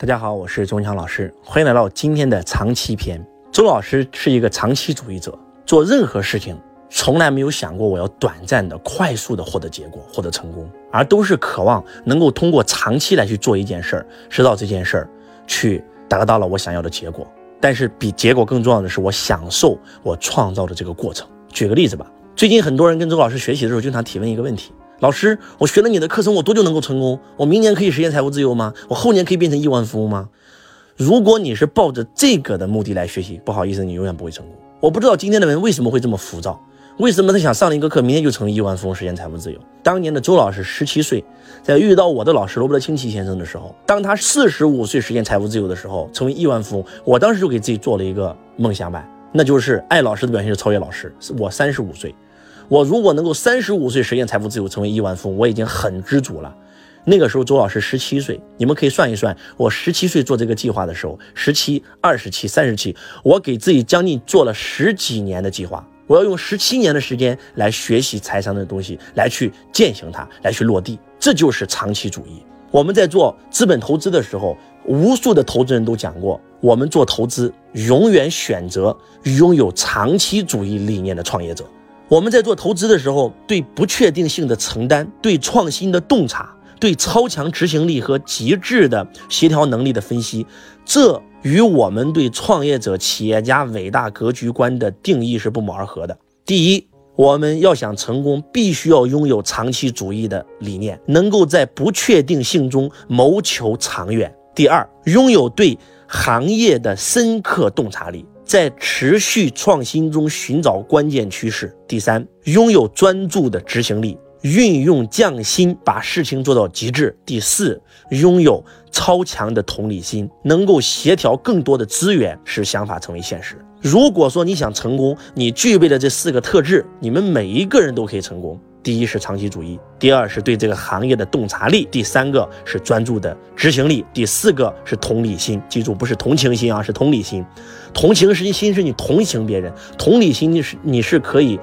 大家好，我是周文强老师，欢迎来到今天的长期篇。周老师是一个长期主义者，做任何事情从来没有想过我要短暂的、快速的获得结果、获得成功，而都是渴望能够通过长期来去做一件事儿，直到这件事儿去达到了我想要的结果。但是比结果更重要的是，我享受我创造的这个过程。举个例子吧，最近很多人跟周老师学习的时候，经常提问一个问题。老师，我学了你的课程，我多久能够成功？我明年可以实现财务自由吗？我后年可以变成亿万富翁吗？如果你是抱着这个的目的来学习，不好意思，你永远不会成功。我不知道今天的人为什么会这么浮躁，为什么他想上了一个课，明天就成为亿万富翁，实现财务自由？当年的周老师十七岁，在遇到我的老师罗伯特清崎先生的时候，当他四十五岁实现财务自由的时候，成为亿万富翁，我当时就给自己做了一个梦想版，那就是爱老师的表现是超越老师。我三十五岁。我如果能够三十五岁实现财富自由，成为亿万富翁，我已经很知足了。那个时候周老师十七岁，你们可以算一算，我十七岁做这个计划的时候，十七、二十七、三十七，我给自己将近做了十几年的计划。我要用十七年的时间来学习财商的东西，来去践行它，来去落地。这就是长期主义。我们在做资本投资的时候，无数的投资人都讲过，我们做投资永远选择拥有长期主义理念的创业者。我们在做投资的时候，对不确定性的承担，对创新的洞察，对超强执行力和极致的协调能力的分析，这与我们对创业者、企业家伟大格局观的定义是不谋而合的。第一，我们要想成功，必须要拥有长期主义的理念，能够在不确定性中谋求长远。第二，拥有对行业的深刻洞察力。在持续创新中寻找关键趋势。第三，拥有专注的执行力，运用匠心把事情做到极致。第四，拥有超强的同理心，能够协调更多的资源，使想法成为现实。如果说你想成功，你具备了这四个特质，你们每一个人都可以成功。第一是长期主义，第二是对这个行业的洞察力，第三个是专注的执行力，第四个是同理心。记住，不是同情心啊，是同理心。同情是心是你同情别人，同理心你是你是可以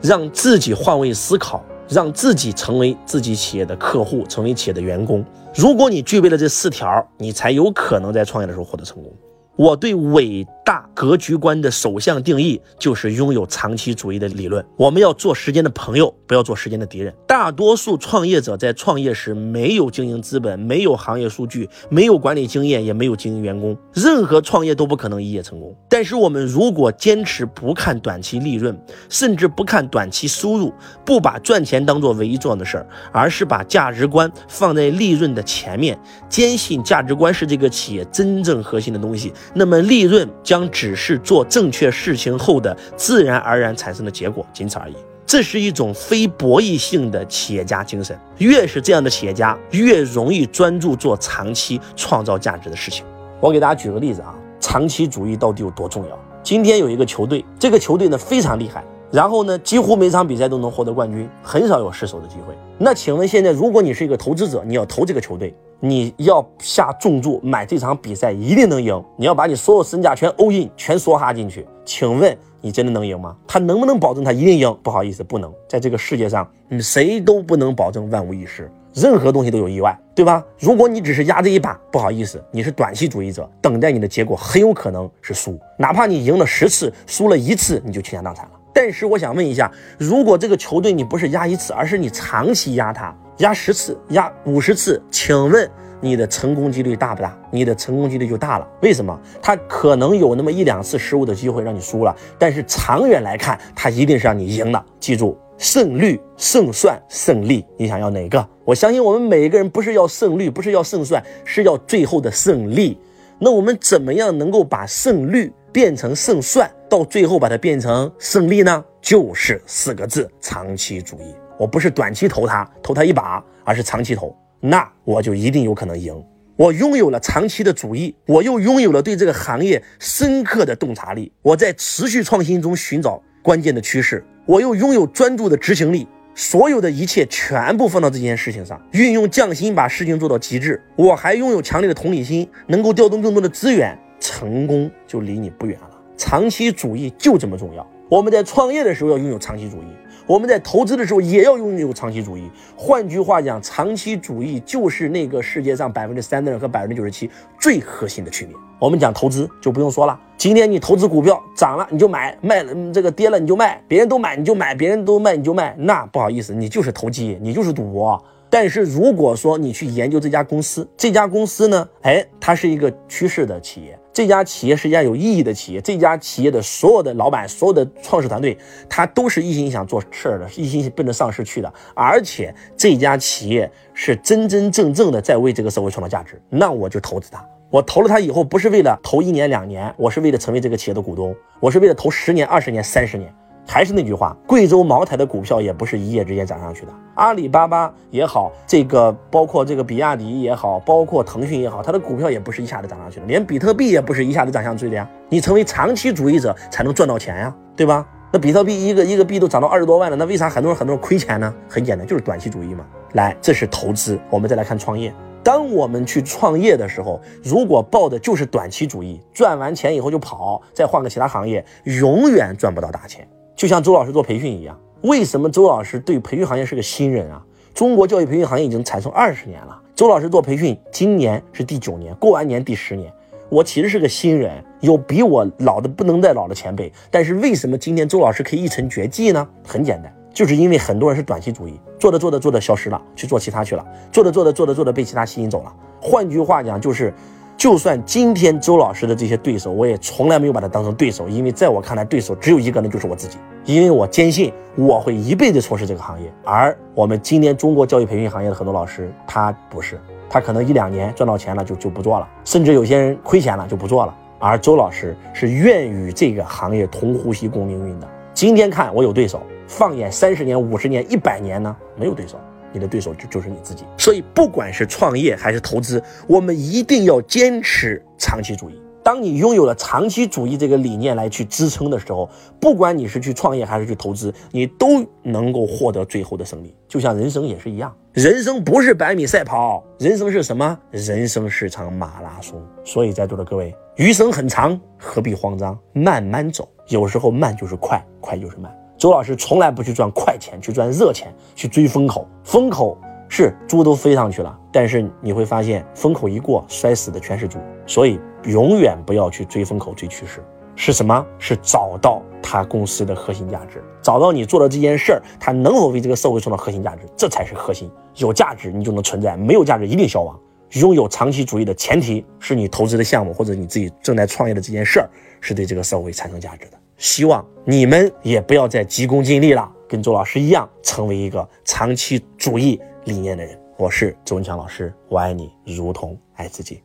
让自己换位思考，让自己成为自己企业的客户，成为企业的员工。如果你具备了这四条，你才有可能在创业的时候获得成功。我对伟大格局观的首项定义就是拥有长期主义的理论。我们要做时间的朋友，不要做时间的敌人。大多数创业者在创业时没有经营资本，没有行业数据，没有管理经验，也没有经营员工。任何创业都不可能一夜成功。但是我们如果坚持不看短期利润，甚至不看短期收入，不把赚钱当做唯一重要的事儿，而是把价值观放在利润的前面，坚信价值观是这个企业真正核心的东西。那么利润将只是做正确事情后的自然而然产生的结果，仅此而已。这是一种非博弈性的企业家精神。越是这样的企业家，越容易专注做长期创造价值的事情。我给大家举个例子啊，长期主义到底有多重要？今天有一个球队，这个球队呢非常厉害。然后呢，几乎每场比赛都能获得冠军，很少有失手的机会。那请问现在，如果你是一个投资者，你要投这个球队，你要下重注买这场比赛一定能赢，你要把你所有身价全 all in，全梭哈进去。请问你真的能赢吗？他能不能保证他一定赢？不好意思，不能。在这个世界上，你谁都不能保证万无一失，任何东西都有意外，对吧？如果你只是压这一把，不好意思，你是短期主义者，等待你的结果很有可能是输，哪怕你赢了十次，输了一次，你就倾家荡产了。但是我想问一下，如果这个球队你不是压一次，而是你长期压他，压十次、压五十次，请问你的成功几率大不大？你的成功几率就大了。为什么？他可能有那么一两次失误的机会让你输了，但是长远来看，他一定是让你赢的。记住，胜率、胜算、胜利，你想要哪个？我相信我们每一个人不是要胜率，不是要胜算，是要最后的胜利。那我们怎么样能够把胜率？变成胜算，到最后把它变成胜利呢？就是四个字：长期主义。我不是短期投他，投他一把，而是长期投，那我就一定有可能赢。我拥有了长期的主义，我又拥有了对这个行业深刻的洞察力。我在持续创新中寻找关键的趋势，我又拥有专注的执行力。所有的一切全部放到这件事情上，运用匠心把事情做到极致。我还拥有强烈的同理心，能够调动更多的资源。成功就离你不远了。长期主义就这么重要。我们在创业的时候要拥有长期主义，我们在投资的时候也要拥有长期主义。换句话讲，长期主义就是那个世界上百分之三的人和百分之九十七最核心的区别。我们讲投资就不用说了，今天你投资股票涨了你就买，卖了这个跌了你就卖，别人都买你就买，别人都卖你就卖，那不好意思，你就是投机，你就是赌博。但是如果说你去研究这家公司，这家公司呢，哎，它是一个趋势的企业。这家企业是一家有意义的企业，这家企业的所有的老板、所有的创始团队，他都是一心想做事儿的，一心奔着上市去的。而且这家企业是真真正正的在为这个社会创造价值，那我就投资它。我投了它以后，不是为了投一年两年，我是为了成为这个企业的股东，我是为了投十年、二十年、三十年。还是那句话，贵州茅台的股票也不是一夜之间涨上去的。阿里巴巴也好，这个包括这个比亚迪也好，包括腾讯也好，它的股票也不是一下子涨上去的，连比特币也不是一下子涨上去的呀。你成为长期主义者才能赚到钱呀，对吧？那比特币一个一个币都涨到二十多万了，那为啥很多人很多人亏钱呢？很简单，就是短期主义嘛。来，这是投资，我们再来看创业。当我们去创业的时候，如果抱的就是短期主义，赚完钱以后就跑，再换个其他行业，永远赚不到大钱。就像周老师做培训一样，为什么周老师对培训行业是个新人啊？中国教育培训行业已经产生二十年了，周老师做培训今年是第九年，过完年第十年。我其实是个新人，有比我老的不能再老的前辈，但是为什么今天周老师可以一成绝技呢？很简单，就是因为很多人是短期主义，做着做着做着消失了，去做其他去了，做着做着做着做着被其他吸引走了。换句话讲，就是。就算今天周老师的这些对手，我也从来没有把他当成对手，因为在我看来，对手只有一个，那就是我自己。因为我坚信我会一辈子从事这个行业，而我们今天中国教育培训行业的很多老师，他不是，他可能一两年赚到钱了就就不做了，甚至有些人亏钱了就不做了。而周老师是愿与这个行业同呼吸共命运的。今天看我有对手，放眼三十年、五十年、一百年呢，没有对手。你的对手就就是你自己，所以不管是创业还是投资，我们一定要坚持长期主义。当你拥有了长期主义这个理念来去支撑的时候，不管你是去创业还是去投资，你都能够获得最后的胜利。就像人生也是一样，人生不是百米赛跑，人生是什么？人生是场马拉松。所以在座的各位，余生很长，何必慌张？慢慢走，有时候慢就是快，快就是慢。周老师从来不去赚快钱，去赚热钱，去追风口。风口是猪都飞上去了，但是你会发现风口一过，摔死的全是猪。所以永远不要去追风口、追趋势。是什么？是找到他公司的核心价值，找到你做的这件事儿，他能否为这个社会创造核心价值，这才是核心。有价值你就能存在，没有价值一定消亡。拥有长期主义的前提是你投资的项目或者你自己正在创业的这件事儿是对这个社会产生价值的。希望你们也不要再急功近利了，跟周老师一样，成为一个长期主义理念的人。我是周文强老师，我爱你如同爱自己。